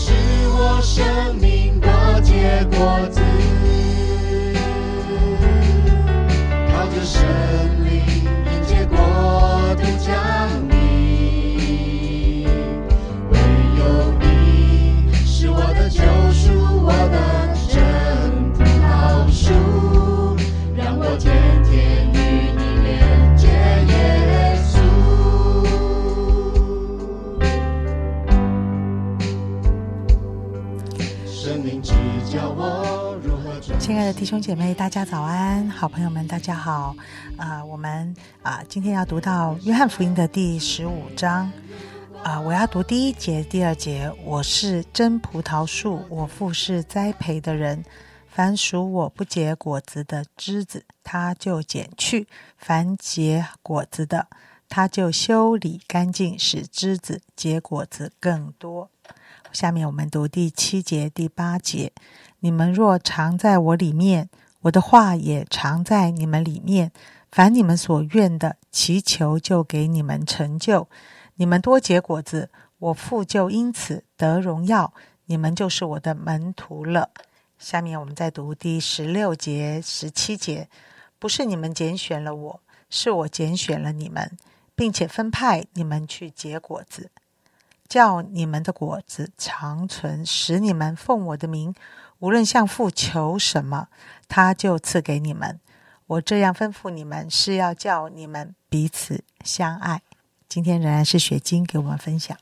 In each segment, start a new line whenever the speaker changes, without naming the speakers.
是我生命的结果
弟兄姐妹，大家早安！好朋友们，大家好。啊、我们啊、今天要读到约翰福音的第十五章。啊、我要读第一节、第二节。我是真葡萄树，我父是栽培的人。凡属我不结果子的枝子，他就剪去；凡结果子的，他就修理干净，使枝子结果子更多。下面我们读第七节、第八节。你们若常在我里面，我的话也常在你们里面。凡你们所愿的，祈求就给你们成就。你们多结果子，我父就因此得荣耀。你们就是我的门徒了。下面我们再读第十六节、十七节。不是你们拣选了我，是我拣选了你们，并且分派你们去结果子，叫你们的果子长存，使你们奉我的名，无论向父求什么，他就赐给你们。我这样吩咐你们，是要叫你们彼此相爱。今天仍然是雪晶给我们分享。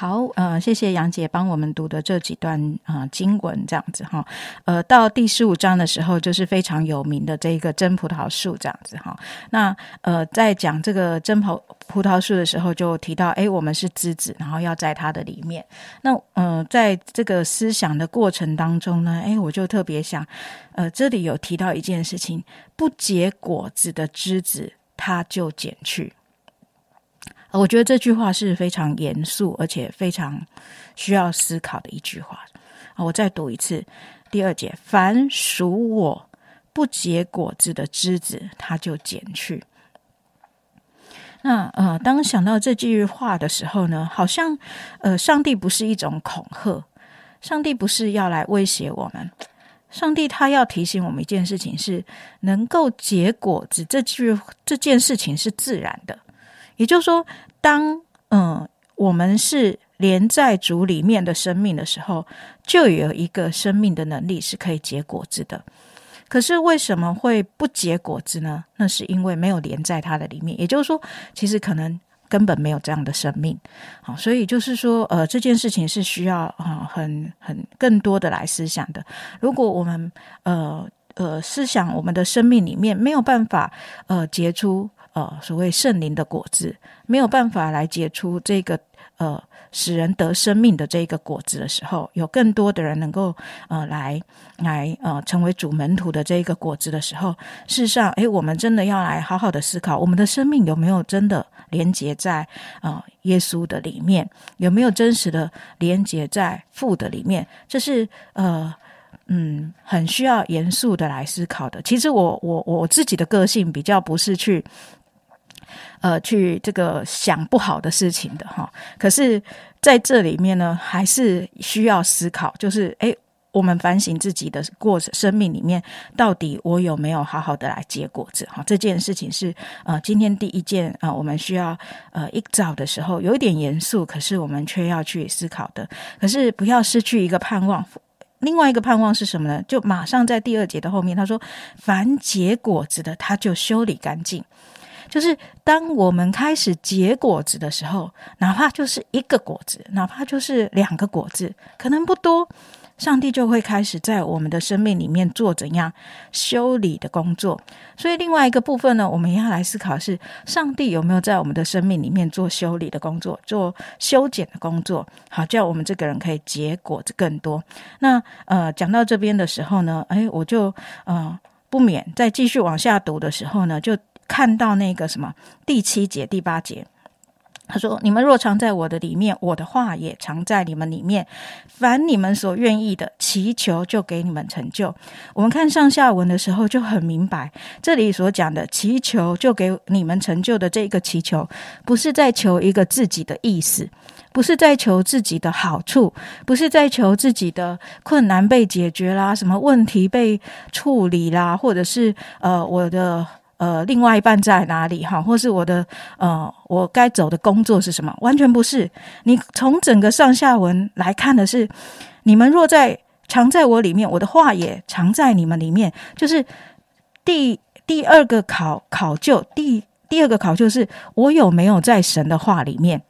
好，呃，谢谢杨姐帮我们读的这几段啊、呃经文，这样子哈，呃，到第十五章的时候，就是非常有名的这一个真葡萄树这样子哈。那呃，在讲这个真葡葡萄树的时候，就提到，哎，我们是枝子，然后要在它的里面。那呃，在这个思想的过程当中呢，哎，我就特别想，呃，这里有提到一件事情，不结果子的枝子，它就剪去。我觉得这句话是非常严肃，而且非常需要思考的一句话。我再读一次第二节：凡属我不结果子的枝子，它就剪去。那呃，当想到这句话的时候呢，好像呃，上帝不是一种恐吓，上帝不是要来威胁我们，上帝他要提醒我们一件事情是：能够结果子这句这件事情是自然的。也就是说，当嗯我们是连在主里面的生命的时候，就有一个生命的能力是可以结果子的。可是为什么会不结果子呢？那是因为没有连在它的里面。也就是说，其实可能根本没有这样的生命。好，所以就是说，呃，这件事情是需要啊、很很更多的来思想的。如果我们呃呃思想我们的生命里面没有办法呃结出呃所谓圣灵的果子，没有办法来结出这个呃使人得生命的这个果子的时候，有更多的人能够呃来来呃成为主门徒的这一个果子的时候，事实上，诶，我们真的要来好好的思考，我们的生命有没有真的连接在呃耶稣的里面，有没有真实的连接在父的里面？这是呃。嗯，很需要严肃的来思考的。其实我我我自己的个性比较不是去，呃，去这个想不好的事情的哈。可是在这里面呢，还是需要思考，就是诶，我们反省自己的过生命里面，到底我有没有好好的来结果子哈？这件事情是呃，今天第一件啊、我们需要呃一早的时候有一点严肃，可是我们却要去思考的。可是不要失去一个盼望。另外一个盼望是什么呢？就马上在第二节的后面，他说：“凡结果子的，他就修理干净。”就是当我们开始结果子的时候，哪怕就是一个果子，哪怕就是两个果子，可能不多，上帝就会开始在我们的生命里面做怎样修理的工作。所以另外一个部分呢，我们要来思考是：上帝有没有在我们的生命里面做修理的工作，做修剪的工作，好叫我们这个人可以结果子更多。那呃，讲到这边的时候呢，哎，我就呃不免再继续往下读的时候呢，就看到那个什么第七节、第八节。他说：“你们若常在我的里面，我的话也常在你们里面。凡你们所愿意的，祈求就给你们成就。”我们看上下文的时候就很明白，这里所讲的“祈求就给你们成就”的这个祈求，不是在求一个自己的意思，不是在求自己的好处，不是在求自己的困难被解决啦，什么问题被处理啦，或者是呃我的。呃，另外一半在哪里？哈，或是我的呃，我该走的工作是什么？完全不是。你从整个上下文来看的是，你们若在藏在我里面，我的话也藏在你们里面。就是第第二个考考究，第第二个考究是我有没有在神的话里面？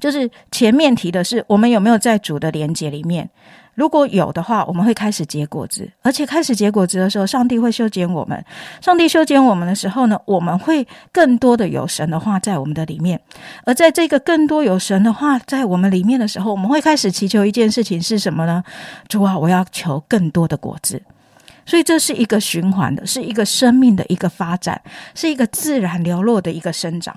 就是前面提的是我们有没有在主的连接里面。如果有的话，我们会开始结果子，而且开始结果子的时候，上帝会修剪我们。上帝修剪我们的时候呢，我们会更多的有神的话在我们的里面。而在这个更多有神的话在我们里面的时候，我们会开始祈求一件事情是什么呢？主啊，我要求更多的果子。所以这是一个循环的，是一个生命的一个发展，是一个自然流落的一个生长。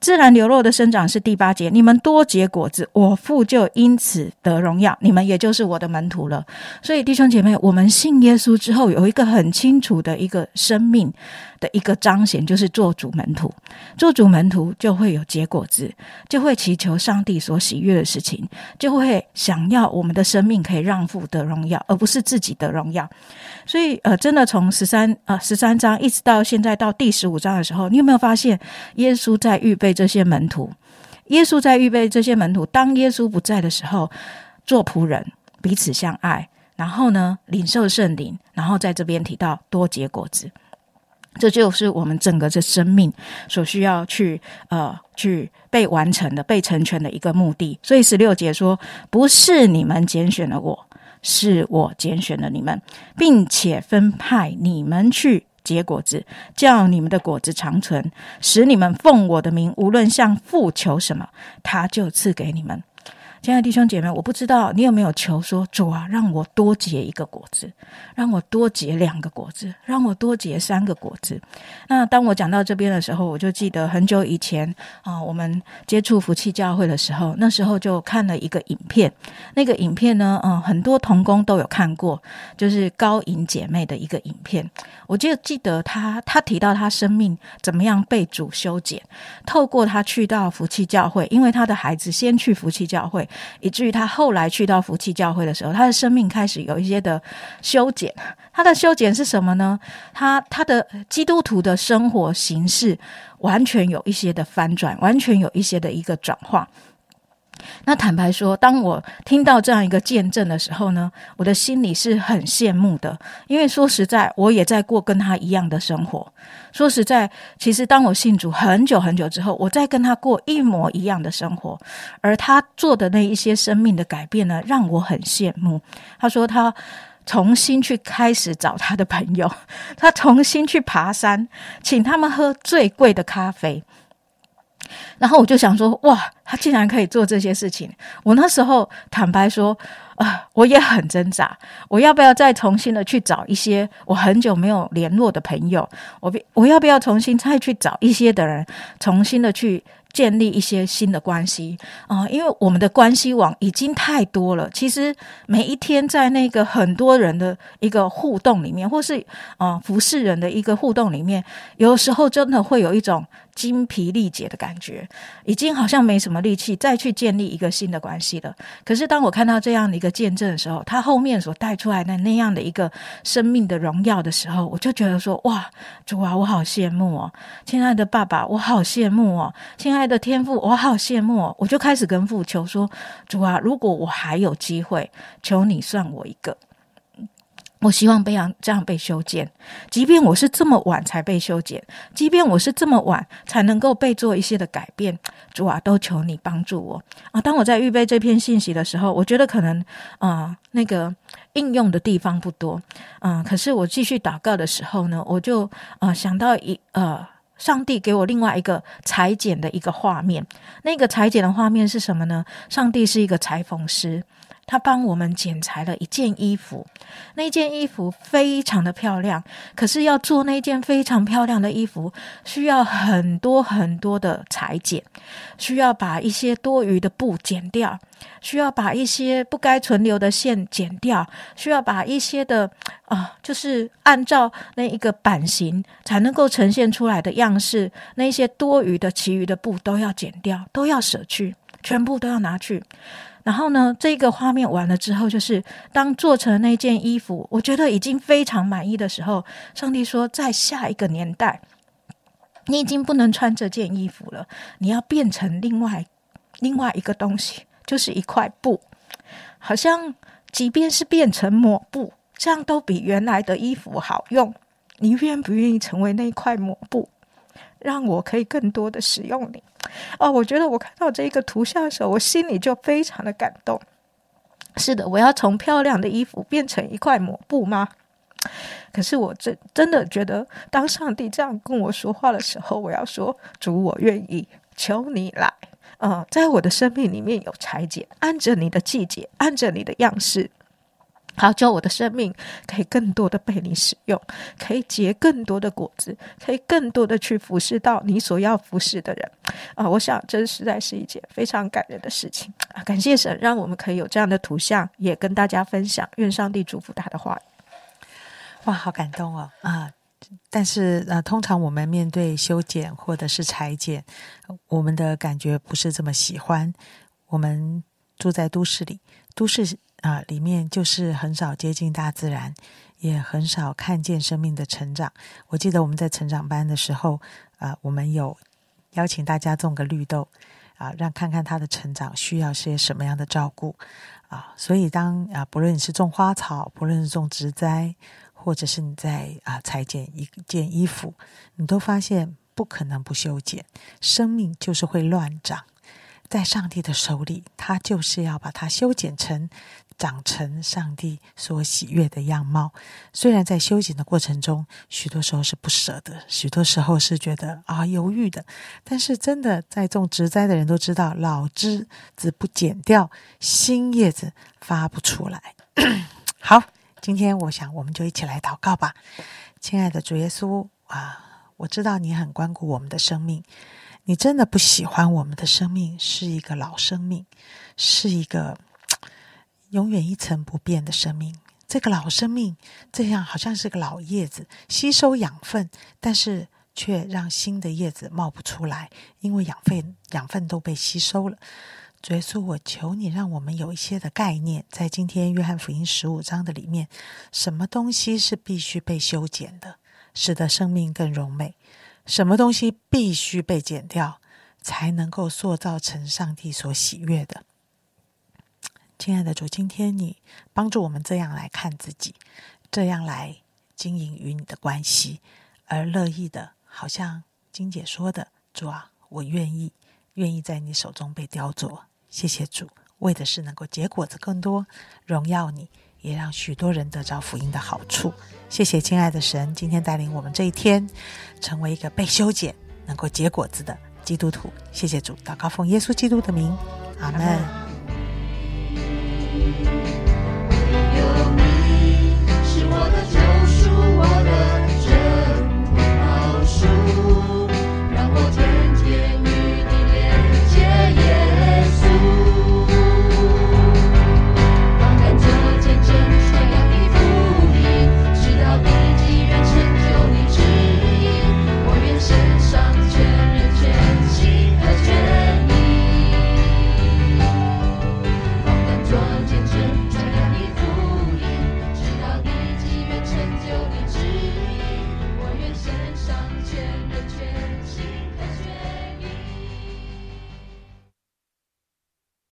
自然流落的生长是第八节，你们多结果子，我父就因此得荣耀，你们也就是我的门徒了。所以弟兄姐妹，我们信耶稣之后，有一个很清楚的一个生命的一个彰显，就是做主门徒。做主门徒就会有结果子，就会祈求上帝所喜悦的事情，就会想要我们的生命可以让父得荣耀，而不是自己的荣耀。所以，呃，真的从十三呃十三章一直到现在到第十五章的时候，你有没有发现耶稣在预备？被这些门徒，耶稣在预备这些门徒。当耶稣不在的时候，做仆人，彼此相爱，然后呢，领受圣灵，然后在这边提到多结果子，这就是我们整个这生命所需要去呃去被完成的、被成全的一个目的。所以十六节说：“不是你们拣选了我，是我拣选了你们，并且分派你们去。”结果子，叫你们的果子长存，使你们奉我的名，无论向父求什么，他就赐给你们。亲爱的弟兄姐妹，我不知道你有没有求说主啊，让我多结一个果子，让我多结两个果子，让我多结三个果子。那当我讲到这边的时候，我就记得很久以前啊，我们接触福气教会的时候，那时候就看了一个影片。那个影片呢，嗯，很多童工都有看过，就是高颖姐妹的一个影片。我就记得她，她提到她生命怎么样被主修剪，透过她去到福气教会，因为她的孩子先去福气教会。以至于他后来去到福气教会的时候，他的生命开始有一些的修剪。他的修剪是什么呢？他他的基督徒的生活形式完全有一些的翻转，完全有一些的一个转化。那坦白说，当我听到这样一个见证的时候呢，我的心里是很羡慕的，因为说实在，我也在过跟他一样的生活。说实在，其实当我信主很久很久之后，我在跟他过一模一样的生活，而他做的那一些生命的改变呢，让我很羡慕。他说他重新去开始找他的朋友，他重新去爬山，请他们喝最贵的咖啡。然后我就想说，哇，他竟然可以做这些事情！我那时候坦白说，啊，我也很挣扎，我要不要再重新的去找一些我很久没有联络的朋友？我我要不要重新再去找一些的人，重新的去？建立一些新的关系啊，因为我们的关系网已经太多了。其实每一天在那个很多人的一个互动里面，或是啊服侍人的一个互动里面，有时候真的会有一种精疲力竭的感觉，已经好像没什么力气再去建立一个新的关系了。可是当我看到这样的一个见证的时候，他后面所带出来的那样的一个生命的荣耀的时候，我就觉得说：哇，主啊，我好羡慕哦，亲爱的爸爸，我好羡慕哦，亲爱。的天赋，我好羡慕，我就开始跟父求说：“主啊，如果我还有机会，求你算我一个。我希望被样这样被修剪，即便我是这么晚才被修剪，即便我是这么晚才能够被做一些的改变，主啊，都求你帮助我啊！当我在预备这篇信息的时候，我觉得可能啊，那个应用的地方不多，啊，可是我继续祷告的时候呢，我就啊想到一呃。上帝给我另外一个裁剪的一个画面，那个裁剪的画面是什么呢？上帝是一个裁缝师，他帮我们剪裁了一件衣服，那件衣服非常的漂亮。可是要做那件非常漂亮的衣服，需要很多很多的裁剪，需要把一些多余的布剪掉，需要把一些不该存留的线剪掉，需要把一些的啊，就是按照那一个版型才能够呈现出来的样式，那些多余的、其余的布都要剪掉，都要舍去，全部都要拿去。然后呢，这个画面完了之后，就是当做成那件衣服，我觉得已经非常满意的时候，上帝说，在下一个年代，你已经不能穿这件衣服了，你要变成另外另外一个东西，就是一块布，好像即便是变成抹布，这样都比原来的衣服好用。你愿不愿意成为那块抹布，让我可以更多的使用你？哦，我觉得我看到这一个图像的时候，我心里就非常的感动。是的，我要从漂亮的衣服变成一块抹布吗？可是我真真的觉得，当上帝这样跟我说话的时候，我要说：主，我愿意，求你来。嗯，在我的生命里面有裁剪，按着你的季节，按着你的样式。好，叫我的生命可以更多的被你使用，可以结更多的果子，可以更多的去服侍到你所要服侍的人啊！我想这实在是一件非常感人的事情啊！感谢神，让我们可以有这样的图像，也跟大家分享。愿上帝祝福他的话。
哇，好感动哦啊！但是呃，通常我们面对修剪或者是裁剪，我们的感觉不是这么喜欢。我们住在都市里，都市。啊，里面就是很少接近大自然，也很少看见生命的成长。我记得我们在成长班的时候，啊，我们有邀请大家种个绿豆，啊，让看看它的成长需要些什么样的照顾，啊，所以当啊，不论你是种花草，不论是种植栽，或者是你在啊裁剪一件衣服，你都发现不可能不修剪，生命就是会乱长。在上帝的手里，他就是要把它修剪成长成上帝所喜悦的样貌。虽然在修剪的过程中，许多时候是不舍得，许多时候是觉得啊犹豫的，但是真的在种植栽的人都知道，老枝子不剪掉，新叶子发不出来。好，今天我想我们就一起来祷告吧，亲爱的主耶稣啊，我知道你很关顾我们的生命。你真的不喜欢我们的生命是一个老生命，是一个永远一成不变的生命。这个老生命这样好像是个老叶子，吸收养分，但是却让新的叶子冒不出来，因为养分养分都被吸收了。主耶稣，我求你让我们有一些的概念，在今天约翰福音十五章的里面，什么东西是必须被修剪的，使得生命更柔美。什么东西必须被剪掉，才能够塑造成上帝所喜悦的？亲爱的主，今天你帮助我们这样来看自己，这样来经营与你的关系，而乐意的，好像金姐说的：“主啊，我愿意，愿意在你手中被雕琢。”谢谢主，为的是能够结果子更多，荣耀你。也让许多人得着福音的好处。谢谢亲爱的神，今天带领我们这一天，成为一个被修剪、能够结果子的基督徒。谢谢主，祷告奉耶稣基督的名，阿门。